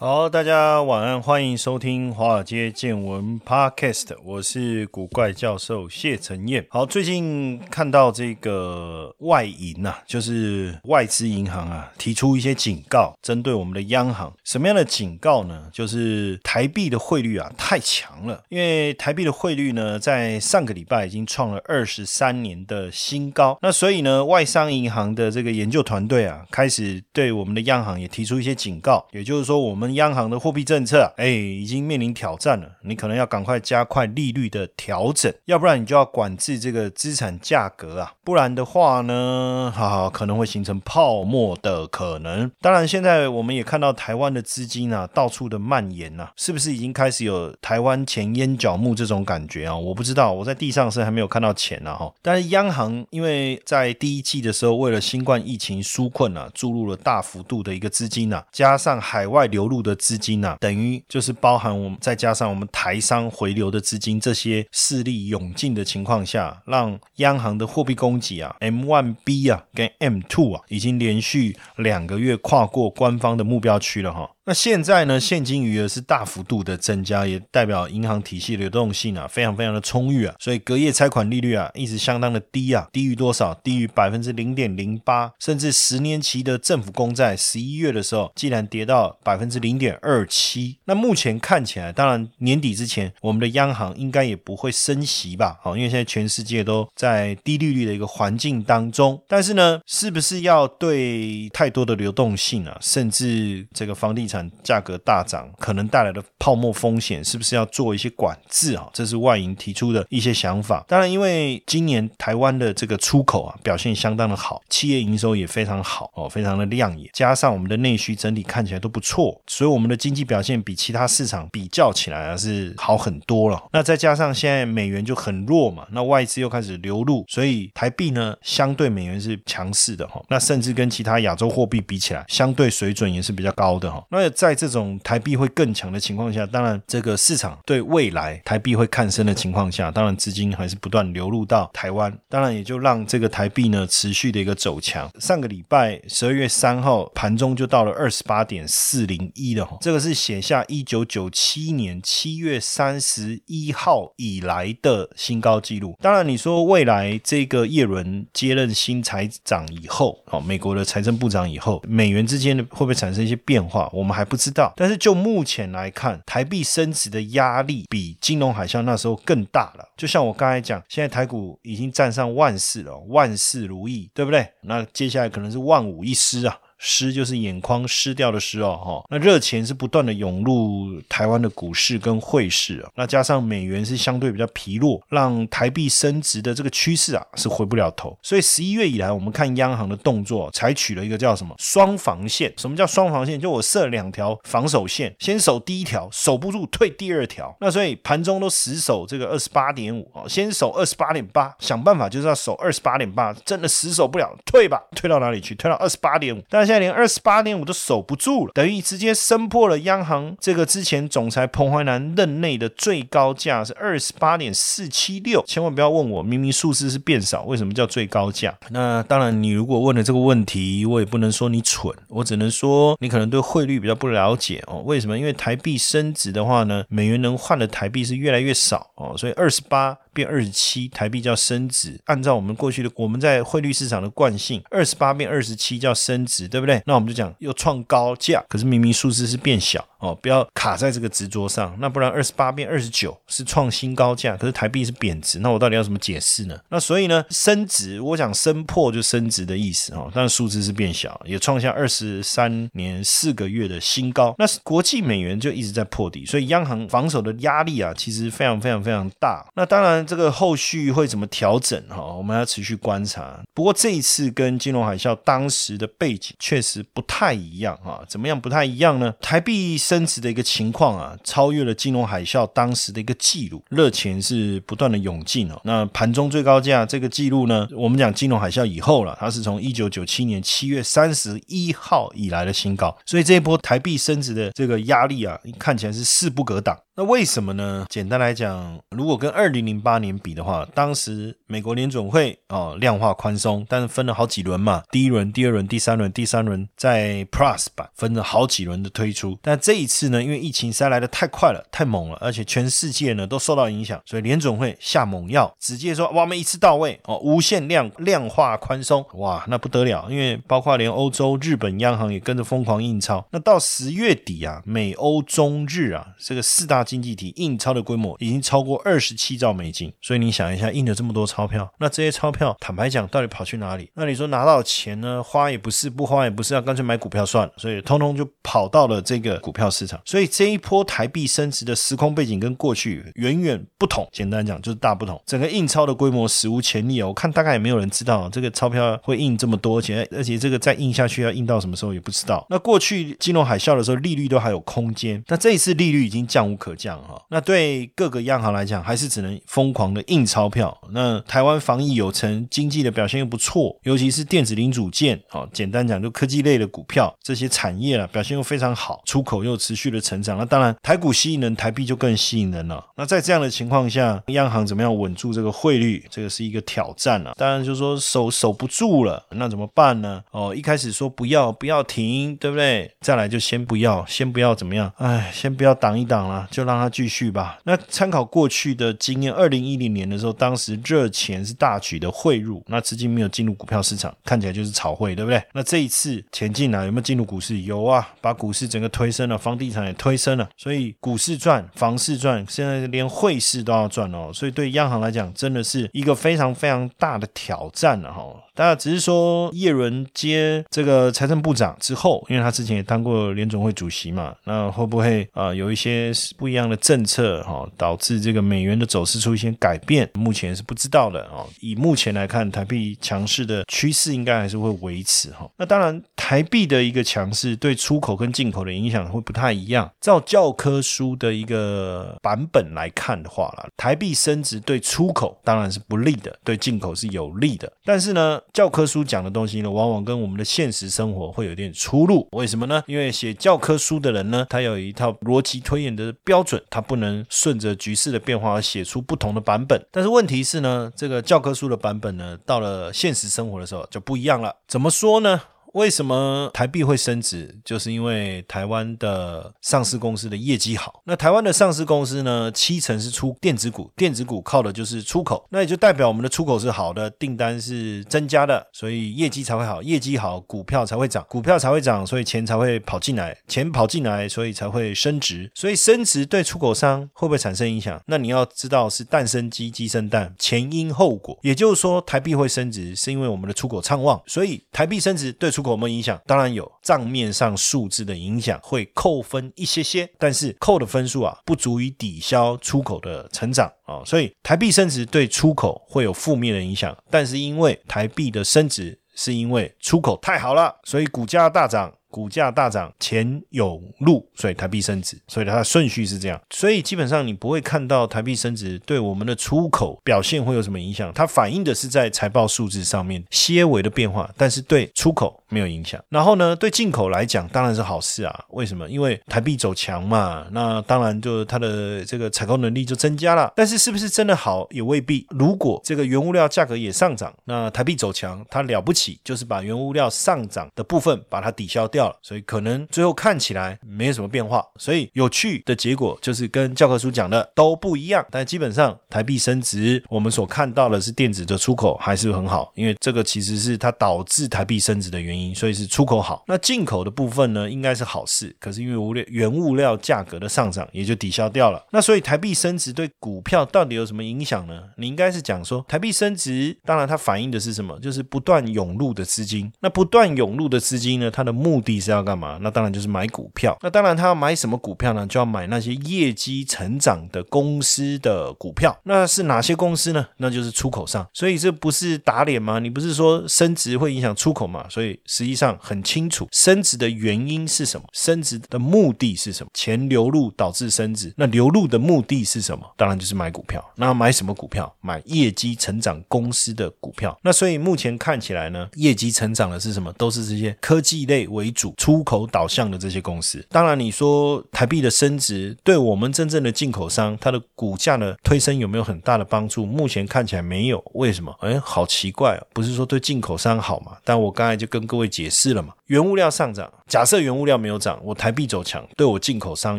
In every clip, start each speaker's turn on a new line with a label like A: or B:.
A: 好，大家晚安，欢迎收听华尔街见闻 Podcast，我是古怪教授谢承彦。好，最近看到这个外银呐，就是外资银行啊，提出一些警告，针对我们的央行，什么样的警告呢？就是台币的汇率啊太强了，因为台币的汇率呢，在上个礼拜已经创了二十三年的新高，那所以呢，外商银行的这个研究团队啊，开始对我们的央行也提出一些警告，也就是说我们。央行的货币政策，哎，已经面临挑战了。你可能要赶快加快利率的调整，要不然你就要管制这个资产价格啊，不然的话呢，哈，可能会形成泡沫的可能。当然，现在我们也看到台湾的资金啊，到处的蔓延呐，是不是已经开始有台湾前烟角木这种感觉啊？我不知道，我在地上是还没有看到钱呢哈。但是央行因为在第一季的时候，为了新冠疫情纾困啊，注入了大幅度的一个资金啊，加上海外流入。的资金呐，等于就是包含我们再加上我们台商回流的资金，这些势力涌进的情况下，让央行的货币供给啊，M one B 啊跟 M two 啊，已经连续两个月跨过官方的目标区了哈。那现在呢，现金余额是大幅度的增加，也代表银行体系流动性啊非常非常的充裕啊，所以隔夜拆款利率啊一直相当的低啊，低于多少？低于百分之零点零八，甚至十年期的政府公债十一月的时候，竟然跌到百分之零点二七。那目前看起来，当然年底之前，我们的央行应该也不会升息吧？好，因为现在全世界都在低利率的一个环境当中，但是呢，是不是要对太多的流动性啊，甚至这个房地产？价格大涨可能带来的泡沫风险，是不是要做一些管制啊？这是外银提出的一些想法。当然，因为今年台湾的这个出口啊表现相当的好，企业营收也非常好哦，非常的亮眼，加上我们的内需整体看起来都不错，所以我们的经济表现比其他市场比较起来啊是好很多了。那再加上现在美元就很弱嘛，那外资又开始流入，所以台币呢相对美元是强势的哈。那甚至跟其他亚洲货币比起来，相对水准也是比较高的哈。那在这种台币会更强的情况下，当然这个市场对未来台币会看升的情况下，当然资金还是不断流入到台湾，当然也就让这个台币呢持续的一个走强。上个礼拜十二月三号盘中就到了二十八点四零一了，这个是写下一九九七年七月三十一号以来的新高纪录。当然你说未来这个叶伦接任新财长以后，哦，美国的财政部长以后，美元之间的会不会产生一些变化？我们还。还不知道，但是就目前来看，台币升值的压力比金融海啸那时候更大了。就像我刚才讲，现在台股已经站上万事了，万事如意，对不对？那接下来可能是万无一失啊。失就是眼眶湿掉的失哦，哈，那热钱是不断的涌入台湾的股市跟汇市啊，那加上美元是相对比较疲弱，让台币升值的这个趋势啊是回不了头。所以十一月以来，我们看央行的动作，采取了一个叫什么双防线？什么叫双防线？就我设两条防守线，先守第一条，守不住退第二条。那所以盘中都死守这个二十八点五啊，先守二十八点八，想办法就是要守二十八点八，真的死守不了，退吧，退到哪里去？退到二十八点五，但是。现在连二十八点五都守不住了，等于直接升破了央行这个之前总裁彭淮南任内的最高价是二十八点四七六。千万不要问我，明明数字是变少，为什么叫最高价？那当然，你如果问了这个问题，我也不能说你蠢，我只能说你可能对汇率比较不了解哦。为什么？因为台币升值的话呢，美元能换的台币是越来越少哦，所以二十八变二十七，台币叫升值。按照我们过去的我们在汇率市场的惯性，二十八变二十七叫升值，对不对？那我们就讲又创高价，可是明明数字是变小哦，不要卡在这个执着上。那不然二十八变二十九是创新高价，可是台币是贬值，那我到底要怎么解释呢？那所以呢，升值，我讲升破就升值的意思哦，但数字是变小，也创下二十三年四个月的新高。那是国际美元就一直在破底，所以央行防守的压力啊，其实非常非常非常大。那当然，这个后续会怎么调整哈，我们要持续观察。不过这一次跟金融海啸当时的背景确实不太一样哈，怎么样不太一样呢？台币升值的一个情况啊，超越了金融海啸当时的一个记录，热钱是不断的涌进哦。那盘中最高价这个记录呢，我们讲金融海啸以后了，它是从一九九七年七月三十一号以来的新高，所以这一波台币升值的这个压力啊，看起来是势不可挡。那为什么呢？简单来讲，如果跟二零零八年比的话，当时美国联总会哦量化宽松，但是分了好几轮嘛，第一轮、第二轮、第三轮、第三轮在 Plus 版分了好几轮的推出。但这一次呢，因为疫情塞来的太快了、太猛了，而且全世界呢都受到影响，所以联总会下猛药，直接说哇，我们一次到位哦，无限量量化宽松，哇，那不得了，因为包括连欧洲、日本央行也跟着疯狂印钞。那到十月底啊，美欧中日啊这个四大。经济体印钞的规模已经超过二十七兆美金，所以你想一下，印了这么多钞票，那这些钞票坦白讲，到底跑去哪里？那你说拿到钱呢？花也不是，不花也不是，要干脆买股票算了。所以通通就跑到了这个股票市场。所以这一波台币升值的时空背景跟过去远远不同。简单讲就是大不同。整个印钞的规模史无前例哦，我看大概也没有人知道这个钞票会印这么多，而且而且这个再印下去要印到什么时候也不知道。那过去金融海啸的时候，利率都还有空间，那这一次利率已经降无可。降哈，那对各个央行来讲，还是只能疯狂的印钞票。那台湾防疫有成，经济的表现又不错，尤其是电子零组件，哦，简单讲就科技类的股票，这些产业啊表现又非常好，出口又持续的成长。那当然，台股吸引人，台币就更吸引人了。那在这样的情况下，央行怎么样稳住这个汇率，这个是一个挑战啊。当然就是说守守不住了，那怎么办呢？哦，一开始说不要不要停，对不对？再来就先不要，先不要怎么样？哎，先不要挡一挡了，就。就让它继续吧。那参考过去的经验，二零一零年的时候，当时热钱是大举的汇入，那资金没有进入股票市场，看起来就是炒汇，对不对？那这一次钱进来有没有进入股市？有啊，把股市整个推升了，房地产也推升了，所以股市赚，房市赚，现在连汇市都要赚哦。所以对央行来讲，真的是一个非常非常大的挑战了哈。当然，只是说叶伦接这个财政部长之后，因为他之前也当过联总会主席嘛，那会不会啊有一些不一样的政策哈，导致这个美元的走势出一些改变？目前是不知道的哦。以目前来看，台币强势的趋势应该还是会维持哈。那当然，台币的一个强势对出口跟进口的影响会不太一样。照教科书的一个版本来看的话啦，台币升值对出口当然是不利的，对进口是有利的。但是呢？教科书讲的东西呢，往往跟我们的现实生活会有点出入。为什么呢？因为写教科书的人呢，他有一套逻辑推演的标准，他不能顺着局势的变化而写出不同的版本。但是问题是呢，这个教科书的版本呢，到了现实生活的时候就不一样了。怎么说呢？为什么台币会升值？就是因为台湾的上市公司的业绩好。那台湾的上市公司呢，七成是出电子股，电子股靠的就是出口，那也就代表我们的出口是好的，订单是增加的，所以业绩才会好，业绩好，股票才会涨，股票才会涨，所以钱才会跑进来，钱跑进来，所以才会升值。所以升值对出口商会不会产生影响？那你要知道是蛋生鸡，鸡生蛋，前因后果。也就是说，台币会升值，是因为我们的出口畅旺，所以台币升值对出出口有没影响？当然有，账面上数字的影响会扣分一些些，但是扣的分数啊，不足以抵消出口的成长啊，所以台币升值对出口会有负面的影响，但是因为台币的升值是因为出口太好了，所以股价大涨。股价大涨，钱涌入，所以台币升值，所以它的顺序是这样。所以基本上你不会看到台币升值对我们的出口表现会有什么影响，它反映的是在财报数字上面些微的变化，但是对出口没有影响。然后呢，对进口来讲当然是好事啊。为什么？因为台币走强嘛，那当然就它的这个采购能力就增加了。但是是不是真的好也未必。如果这个原物料价格也上涨，那台币走强，它了不起就是把原物料上涨的部分把它抵消掉。掉了，所以可能最后看起来没有什么变化。所以有趣的结果就是跟教科书讲的都不一样。但基本上台币升值，我们所看到的是电子的出口还是很好，因为这个其实是它导致台币升值的原因，所以是出口好。那进口的部分呢，应该是好事，可是因为物料原物料价格的上涨，也就抵消掉了。那所以台币升值对股票到底有什么影响呢？你应该是讲说台币升值，当然它反映的是什么？就是不断涌入的资金。那不断涌入的资金呢，它的目的是要干嘛？那当然就是买股票。那当然他要买什么股票呢？就要买那些业绩成长的公司的股票。那是哪些公司呢？那就是出口上。所以这不是打脸吗？你不是说升值会影响出口吗？所以实际上很清楚，升值的原因是什么？升值的目的是什么？钱流入导致升值。那流入的目的是什么？当然就是买股票。那买什么股票？买业绩成长公司的股票。那所以目前看起来呢，业绩成长的是什么？都是这些科技类为主、出口导向的这些公司。当然，你说台币的升值对我们真正的进口商，它的股价的推升有没有很大的帮助？目前看起来没有。为什么？哎，好奇怪哦！不是说对进口商好嘛？但我刚才就跟各位解释了嘛。原物料上涨，假设原物料没有涨，我台币走强，对我进口商、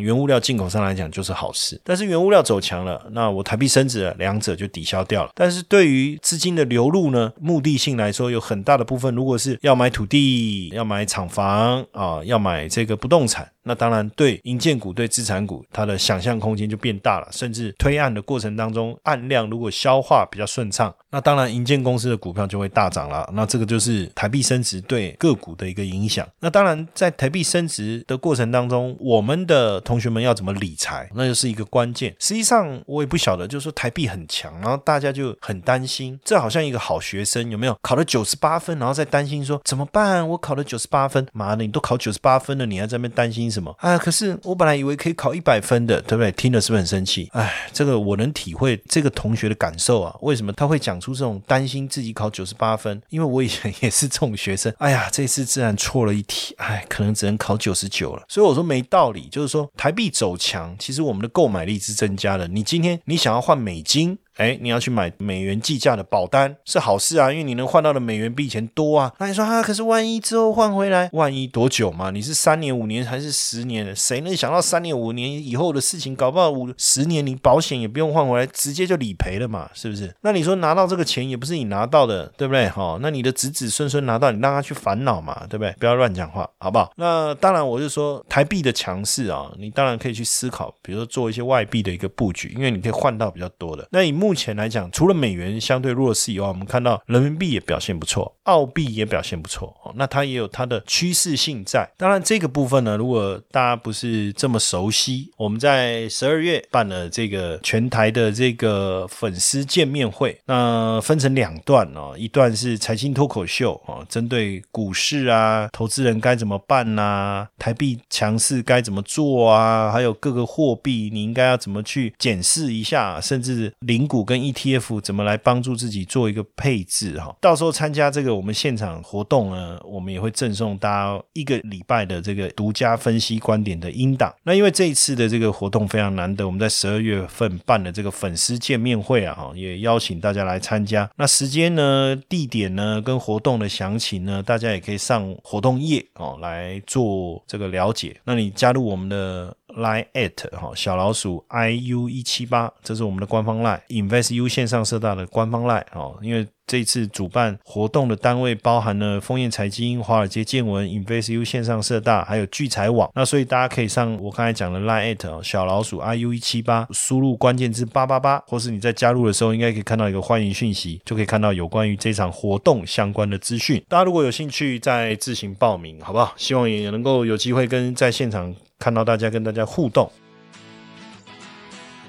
A: 原物料进口商来讲就是好事。但是原物料走强了，那我台币升值了，两者就抵消掉了。但是对于资金的流入呢，目的性来说，有很大的部分，如果是要买土地、要买厂房啊，要买这个不动产。那当然，对银建股、对资产股，它的想象空间就变大了。甚至推案的过程当中，案量如果消化比较顺畅，那当然银建公司的股票就会大涨了。那这个就是台币升值对个股的一个影响。那当然，在台币升值的过程当中，我们的同学们要怎么理财，那就是一个关键。实际上，我也不晓得，就是说台币很强，然后大家就很担心。这好像一个好学生有没有考了九十八分，然后再担心说怎么办？我考了九十八分，妈的，你都考九十八分了，你还在那边担心？什么啊？可是我本来以为可以考一百分的，对不对？听了是不是很生气？哎，这个我能体会这个同学的感受啊。为什么他会讲出这种担心自己考九十八分？因为我以前也是这种学生。哎呀，这次自然错了一题，哎，可能只能考九十九了。所以我说没道理，就是说台币走强，其实我们的购买力是增加的。你今天你想要换美金？哎，你要去买美元计价的保单是好事啊，因为你能换到的美元比以前多啊。那你说啊，可是万一之后换回来，万一多久嘛？你是三年、五年还是十年？谁能想到三年、五年以后的事情？搞不好五十年你保险也不用换回来，直接就理赔了嘛，是不是？那你说拿到这个钱也不是你拿到的，对不对？哈，那你的子子孙孙拿到，你让他去烦恼嘛，对不对？不要乱讲话，好不好？那当然，我就说台币的强势啊，你当然可以去思考，比如说做一些外币的一个布局，因为你可以换到比较多的。那以目前来讲，除了美元相对弱势以外，我们看到人民币也表现不错，澳币也表现不错哦。那它也有它的趋势性在。当然，这个部分呢，如果大家不是这么熟悉，我们在十二月办了这个全台的这个粉丝见面会，那分成两段哦，一段是财经脱口秀哦，针对股市啊，投资人该怎么办呐，台币强势该怎么做啊，还有各个货币你应该要怎么去检视一下，甚至零股跟。ETF 怎么来帮助自己做一个配置哈？到时候参加这个我们现场活动呢，我们也会赠送大家一个礼拜的这个独家分析观点的音档。那因为这一次的这个活动非常难得，我们在十二月份办的这个粉丝见面会啊，哈，也邀请大家来参加。那时间呢、地点呢、跟活动的详情呢，大家也可以上活动页哦来做这个了解。那你加入我们的。Line at 哈小老鼠 i u 一七八，这是我们的官方 line invest u 线上社大的官方 line 哦，因为这次主办活动的单位包含了丰燕财经、华尔街见闻、invest u 线上社大，还有聚财网，那所以大家可以上我刚才讲的 line at 小老鼠 i u 一七八，输入关键字八八八，或是你在加入的时候应该可以看到一个欢迎讯息，就可以看到有关于这场活动相关的资讯。大家如果有兴趣，再自行报名，好不好？希望也能够有机会跟在现场。看到大家跟大家互动，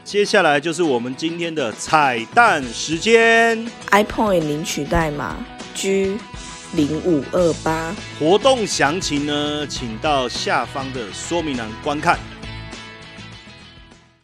A: 接下来就是我们今天的彩蛋时间。
B: iPoint 领取代码 G 零五二八，
A: 活动详情呢，请到下方的说明栏观看。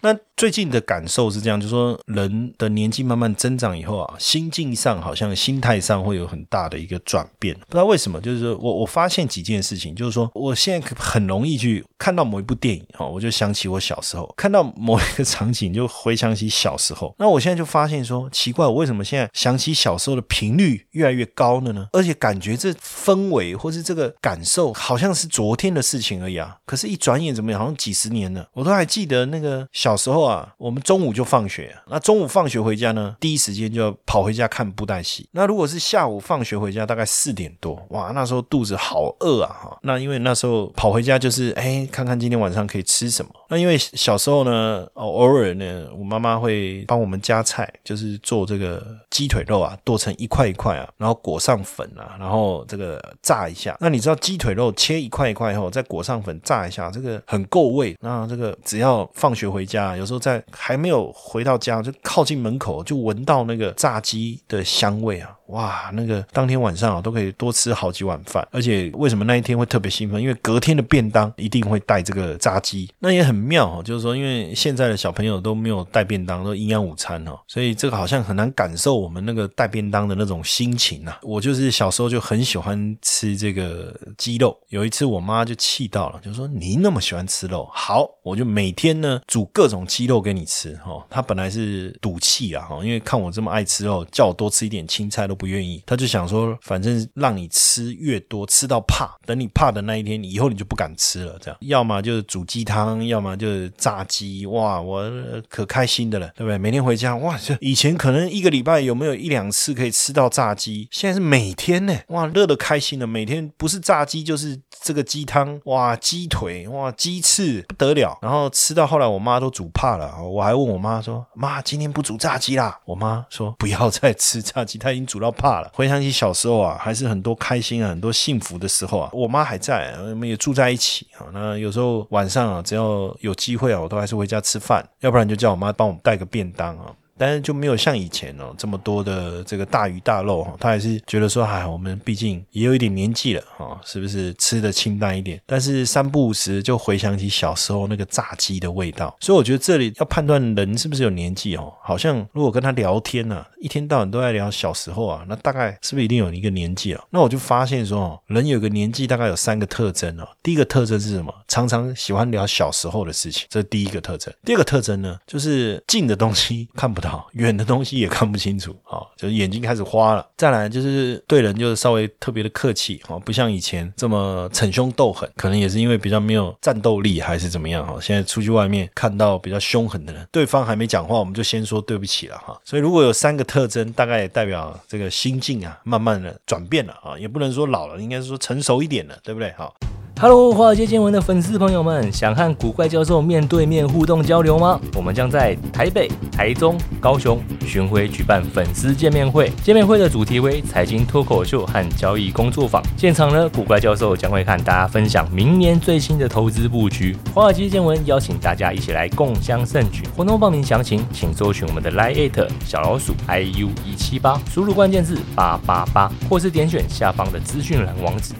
A: 那最近的感受是这样，就是说人的年纪慢慢增长以后啊，心境上好像心态上会有很大的一个转变，不知道为什么，就是说我我发现几件事情，就是说我现在很容易去看到某一部电影哈，我就想起我小时候看到某一个场景，就回想起小时候。那我现在就发现说，奇怪，我为什么现在想起小时候的频率越来越高了呢？而且感觉这氛围或是这个感受，好像是昨天的事情而已啊。可是，一转眼怎么样？好像几十年了。我都还记得那个小时候啊，我们中午就放学，那中午放学回家呢，第一时间就要跑回家看布袋戏。那如果是下午放学回家，大概四点多，哇，那时候肚子好饿啊哈。那因为那时候跑回家就是哎，看看今天晚上可以吃什么。那因为小时候呢，偶尔呢，我妈妈会帮我们夹菜，就是做这个鸡腿肉啊，剁成一块一块啊，然后裹上粉啊，然后这个炸一下。那你知道鸡腿肉切一块一块以后，再裹上粉炸一下，这个很够味。那这个只要放学回家，有时候在还没有回到家，就靠近门口就闻到那个炸鸡的香味啊。哇，那个当天晚上啊，都可以多吃好几碗饭，而且为什么那一天会特别兴奋？因为隔天的便当一定会带这个炸鸡，那也很妙哦。就是说，因为现在的小朋友都没有带便当，都营养午餐哦，所以这个好像很难感受我们那个带便当的那种心情呐。我就是小时候就很喜欢吃这个鸡肉，有一次我妈就气到了，就说：“你那么喜欢吃肉，好，我就每天呢煮各种鸡肉给你吃。”哈，她本来是赌气啊，哈，因为看我这么爱吃肉，叫我多吃一点青菜都。不愿意，她就想说，反正让你吃越多，吃到怕，等你怕的那一天，以后你就不敢吃了。这样，要么就是煮鸡汤，要么就是炸鸡。哇，我可开心的了，对不对？每天回家，哇，这以前可能一个礼拜有没有一两次可以吃到炸鸡，现在是每天呢，哇，乐得开心的，每天不是炸鸡就是这个鸡汤，哇，鸡腿，哇，鸡翅不得了。然后吃到后来，我妈都煮怕了，我还问我妈说，妈，今天不煮炸鸡啦？我妈说不要再吃炸鸡，她已经煮到。怕了，回想起小时候啊，还是很多开心啊，很多幸福的时候啊。我妈还在，我们也住在一起啊。那有时候晚上啊，只要有机会啊，我都还是回家吃饭，要不然就叫我妈帮我们带个便当啊。但是就没有像以前哦这么多的这个大鱼大肉哈，他还是觉得说，哎，我们毕竟也有一点年纪了哈，是不是吃的清淡一点？但是三不五时就回想起小时候那个炸鸡的味道，所以我觉得这里要判断人是不是有年纪哦，好像如果跟他聊天呢，一天到晚都在聊小时候啊，那大概是不是一定有一个年纪啊？那我就发现说哦，人有个年纪大概有三个特征哦，第一个特征是什么？常常喜欢聊小时候的事情，这是第一个特征。第二个特征呢，就是近的东西看不到。远的东西也看不清楚啊，就是眼睛开始花了。再来就是对人就是稍微特别的客气啊，不像以前这么逞凶斗狠。可能也是因为比较没有战斗力还是怎么样哈。现在出去外面看到比较凶狠的人，对方还没讲话，我们就先说对不起了哈。所以如果有三个特征，大概也代表这个心境啊，慢慢的转变了啊，也不能说老了，应该是说成熟一点了，对不对？好。
C: Hello，华尔街见闻的粉丝朋友们，想和古怪教授面对面互动交流吗？我们将在台北、台中、高雄巡回举办粉丝见面会。见面会的主题为财经脱口秀和交易工作坊。现场呢，古怪教授将会和大家分享明年最新的投资布局。华尔街见闻邀请大家一起来共襄盛举。活动报名详情，请搜寻我们的 Line 小老鼠 iu 一七八，输入关键字八八八，或是点选下方的资讯栏网址。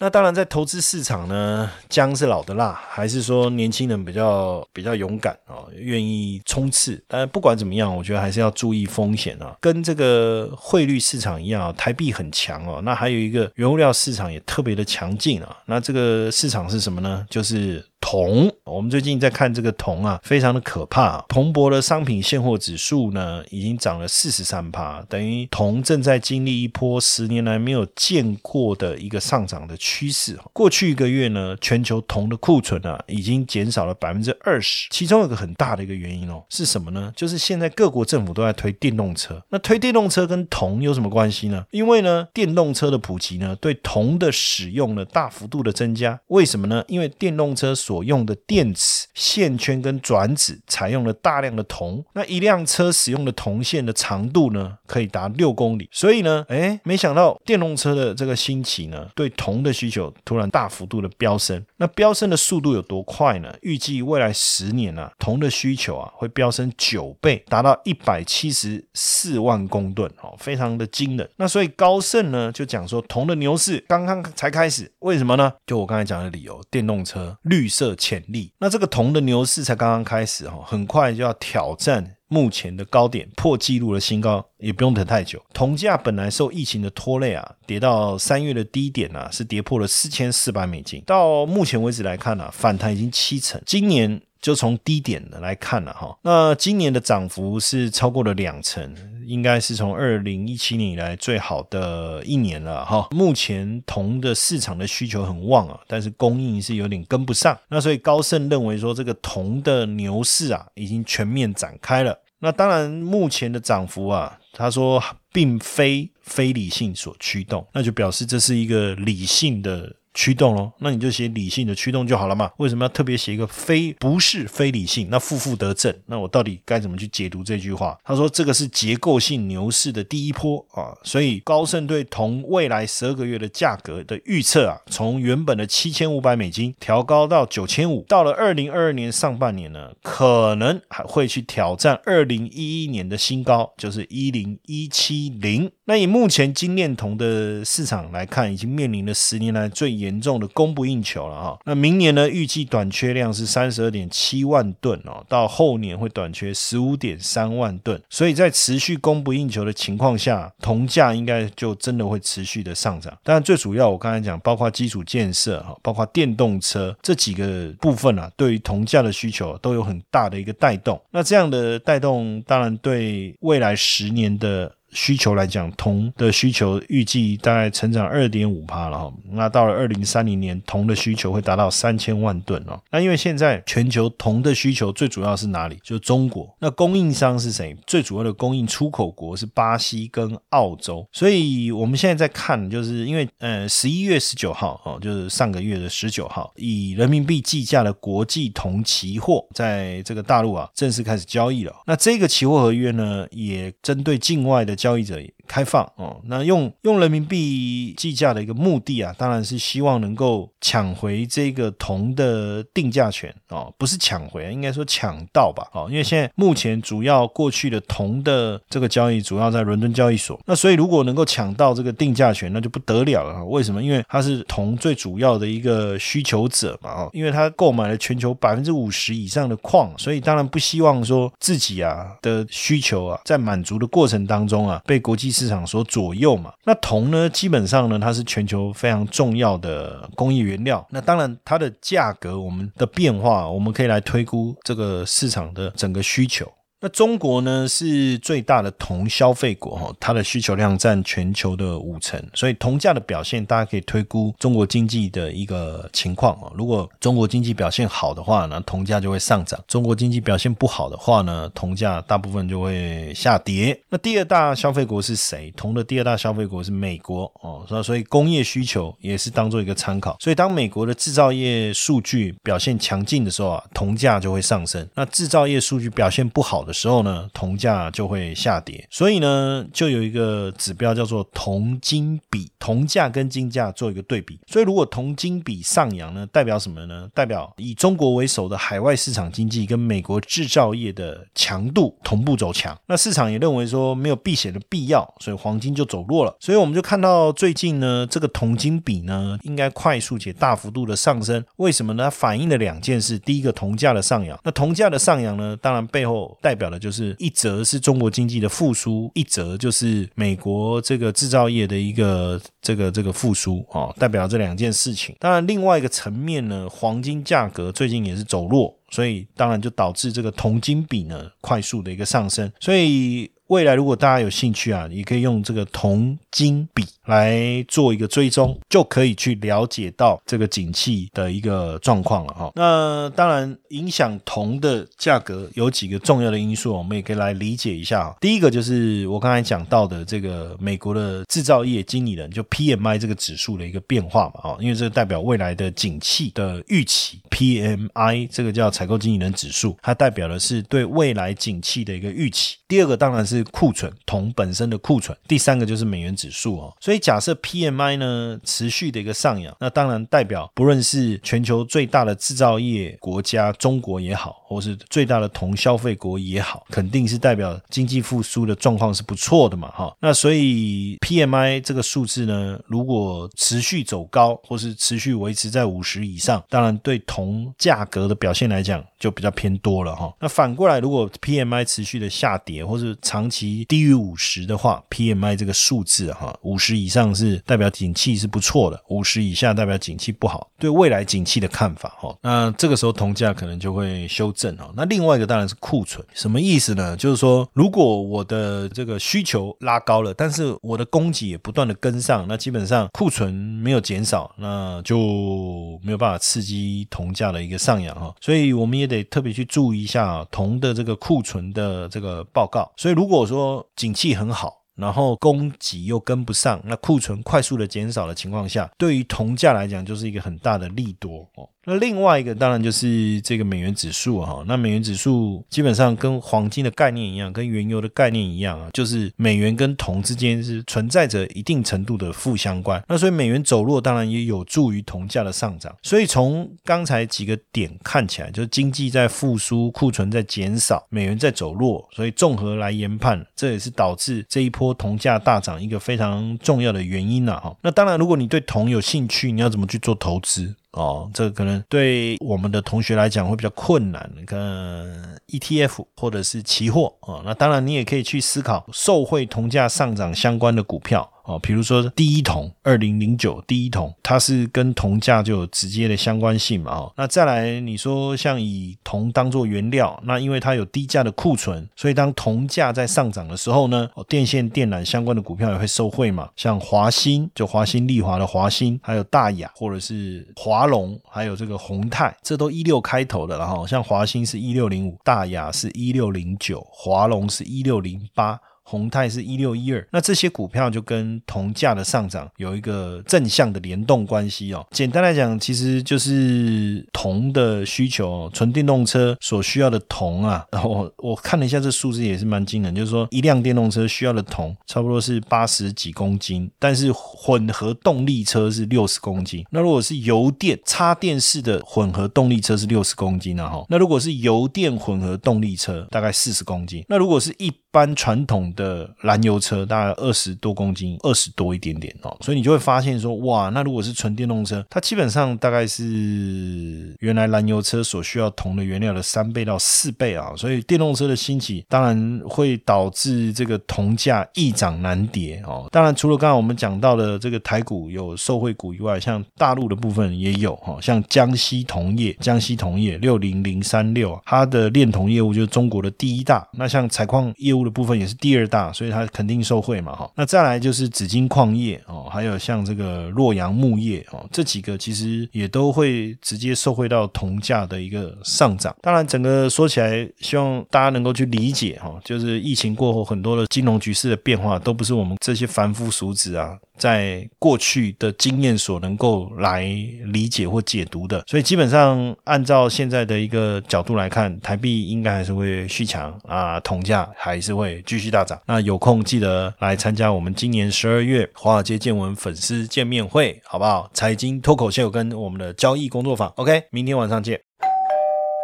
A: 那当然，在投资市场呢，姜是老的辣，还是说年轻人比较比较勇敢啊，愿意冲刺？但不管怎么样，我觉得还是要注意风险啊。跟这个汇率市场一样，台币很强哦。那还有一个原物料市场也特别的强劲啊。那这个市场是什么呢？就是。铜，我们最近在看这个铜啊，非常的可怕。铜箔的商品现货指数呢，已经涨了四十三趴，等于铜正在经历一波十年来没有见过的一个上涨的趋势。过去一个月呢，全球铜的库存啊，已经减少了百分之二十。其中有个很大的一个原因哦，是什么呢？就是现在各国政府都在推电动车。那推电动车跟铜有什么关系呢？因为呢，电动车的普及呢，对铜的使用呢大幅度的增加。为什么呢？因为电动车所所用的电池、线圈跟转子采用了大量的铜，那一辆车使用的铜线的长度呢，可以达六公里。所以呢，哎，没想到电动车的这个兴起呢，对铜的需求突然大幅度的飙升。那飙升的速度有多快呢？预计未来十年啊，铜的需求啊会飙升九倍，达到一百七十四万公吨，哦，非常的惊人。那所以高盛呢就讲说，铜的牛市刚刚才开始，为什么呢？就我刚才讲的理由，电动车绿色。的潜力，那这个铜的牛市才刚刚开始哈，很快就要挑战。目前的高点破纪录的新高，也不用等太久。铜价本来受疫情的拖累啊，跌到三月的低点啊，是跌破了四千四百美金。到目前为止来看呢，反弹已经七成。今年。就从低点的来看了哈，那今年的涨幅是超过了两成，应该是从二零一七年以来最好的一年了哈。目前铜的市场的需求很旺啊，但是供应是有点跟不上，那所以高盛认为说这个铜的牛市啊已经全面展开了。那当然目前的涨幅啊，他说并非非理性所驱动，那就表示这是一个理性的。驱动咯，那你就写理性的驱动就好了嘛？为什么要特别写一个非不是非理性？那负负得正，那我到底该怎么去解读这句话？他说这个是结构性牛市的第一波啊，所以高盛对铜未来十二个月的价格的预测啊，从原本的七千五百美金调高到九千五，到了二零二二年上半年呢，可能还会去挑战二零一一年的新高，就是一零一七零。那以目前精炼铜的市场来看，已经面临了十年来最严严重的供不应求了哈。那明年呢，预计短缺量是三十二点七万吨哦，到后年会短缺十五点三万吨。所以在持续供不应求的情况下，铜价应该就真的会持续的上涨。当然，最主要我刚才讲，包括基础建设哈，包括电动车这几个部分啊，对于铜价的需求都有很大的一个带动。那这样的带动，当然对未来十年的。需求来讲，铜的需求预计大概成长二点五帕了哈。那到了二零三零年，铜的需求会达到三千万吨哦。那因为现在全球铜的需求最主要是哪里？就是中国。那供应商是谁？最主要的供应出口国是巴西跟澳洲。所以我们现在在看，就是因为呃十一月十九号哦，就是上个月的十九号，以人民币计价的国际铜期货在这个大陆啊正式开始交易了。那这个期货合约呢，也针对境外的。交易者开放哦，那用用人民币计价的一个目的啊，当然是希望能够抢回这个铜的定价权哦，不是抢回，应该说抢到吧哦，因为现在目前主要过去的铜的这个交易主要在伦敦交易所，那所以如果能够抢到这个定价权，那就不得了了。为什么？因为它是铜最主要的一个需求者嘛哦，因为它购买了全球百分之五十以上的矿，所以当然不希望说自己啊的需求啊在满足的过程当中啊。被国际市场所左右嘛？那铜呢？基本上呢，它是全球非常重要的工业原料。那当然，它的价格我们的变化，我们可以来推估这个市场的整个需求。那中国呢是最大的铜消费国哈，它的需求量占全球的五成，所以铜价的表现大家可以推估中国经济的一个情况啊。如果中国经济表现好的话呢，铜价就会上涨；中国经济表现不好的话呢，铜价大部分就会下跌。那第二大消费国是谁？铜的第二大消费国是美国哦，那所以工业需求也是当做一个参考。所以当美国的制造业数据表现强劲的时候啊，铜价就会上升；那制造业数据表现不好的。时候呢，铜价就会下跌，所以呢，就有一个指标叫做铜金比，铜价跟金价做一个对比。所以如果铜金比上扬呢，代表什么呢？代表以中国为首的海外市场经济跟美国制造业的强度同步走强。那市场也认为说没有避险的必要，所以黄金就走弱了。所以我们就看到最近呢，这个铜金比呢，应该快速且大幅度的上升。为什么呢？反映了两件事：第一个，铜价的上扬。那铜价的上扬呢，当然背后代表表的就是一则是中国经济的复苏，一则就是美国这个制造业的一个这个这个复苏啊，代表这两件事情。当然，另外一个层面呢，黄金价格最近也是走弱，所以当然就导致这个铜金比呢快速的一个上升，所以。未来如果大家有兴趣啊，也可以用这个铜金比来做一个追踪，就可以去了解到这个景气的一个状况了哈。那当然，影响铜的价格有几个重要的因素，我们也可以来理解一下。第一个就是我刚才讲到的这个美国的制造业经理人就 PMI 这个指数的一个变化嘛，哦，因为这代表未来的景气的预期。PMI 这个叫采购经理人指数，它代表的是对未来景气的一个预期。第二个当然是库存，铜本身的库存。第三个就是美元指数哦。所以假设 PMI 呢持续的一个上扬，那当然代表不论是全球最大的制造业国家中国也好，或是最大的铜消费国也好，肯定是代表经济复苏的状况是不错的嘛哈。那所以 PMI 这个数字呢，如果持续走高，或是持续维持在五十以上，当然对铜价格的表现来讲就比较偏多了哈。那反过来，如果 PMI 持续的下跌，或是长期低于五十的话，PMI 这个数字哈，五十以上是代表景气是不错的，五十以下代表景气不好。对未来景气的看法哈，那这个时候铜价可能就会修正哈。那另外一个当然是库存，什么意思呢？就是说，如果我的这个需求拉高了，但是我的供给也不断的跟上，那基本上库存没有减少，那就没有办法刺激铜价的一个上扬哈。所以我们也得特别去注意一下铜的这个库存的这个报报告。所以如果说景气很好，然后供给又跟不上，那库存快速的减少的情况下，对于铜价来讲就是一个很大的利多哦。那另外一个当然就是这个美元指数哈，那美元指数基本上跟黄金的概念一样，跟原油的概念一样啊，就是美元跟铜之间是存在着一定程度的负相关。那所以美元走弱，当然也有助于铜价的上涨。所以从刚才几个点看起来，就是经济在复苏，库存在减少，美元在走弱，所以综合来研判，这也是导致这一波铜价大涨一个非常重要的原因了哈。那当然，如果你对铜有兴趣，你要怎么去做投资？哦，这个可能对我们的同学来讲会比较困难，跟 ETF 或者是期货啊，那当然你也可以去思考受惠铜价上涨相关的股票。哦，比如说第一铜，二零零九第一铜，它是跟铜价就有直接的相关性嘛？哦，那再来你说像以铜当做原料，那因为它有低价的库存，所以当铜价在上涨的时候呢，哦，电线电缆相关的股票也会受惠嘛？像华兴，就华兴利华的华兴，还有大雅或者是华龙，还有这个宏泰，这都一六开头的了哈。像华兴是一六零五，大雅是一六零九，华龙是一六零八。宏泰是一六一二，那这些股票就跟铜价的上涨有一个正向的联动关系哦。简单来讲，其实就是铜的需求，纯电动车所需要的铜啊。然后我看了一下这数字也是蛮惊人，就是说一辆电动车需要的铜差不多是八十几公斤，但是混合动力车是六十公斤。那如果是油电插电式的混合动力车是六十公斤啊，哈。那如果是油电混合动力车大概四十公斤。那如果是一般传统的燃油车大概二十多公斤，二十多一点点哦，所以你就会发现说，哇，那如果是纯电动车，它基本上大概是原来燃油车所需要铜的原料的三倍到四倍啊，所以电动车的兴起当然会导致这个铜价易涨难跌哦。当然，除了刚刚我们讲到的这个台股有受惠股以外，像大陆的部分也有哈，像江西铜业，江西铜业六零零三六，它的炼铜业务就是中国的第一大。那像采矿业务。的部分也是第二大，所以它肯定受惠嘛哈。那再来就是紫金矿业哦，还有像这个洛阳木业哦，这几个其实也都会直接受惠到铜价的一个上涨。当然，整个说起来，希望大家能够去理解哈，就是疫情过后很多的金融局势的变化，都不是我们这些凡夫俗子啊。在过去的经验所能够来理解或解读的，所以基本上按照现在的一个角度来看，台币应该还是会续强啊，铜价还是会继续大涨。那有空记得来参加我们今年十二月华尔街见闻粉丝见面会，好不好？财经脱口秀跟我们的交易工作坊，OK，明天晚上见。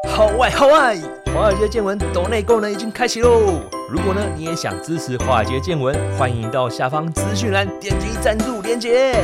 C: 好外好外，华尔街见闻抖内功能已经开启喽！如果呢你也想支持华尔街见闻，欢迎到下方资讯栏点击赞助链接。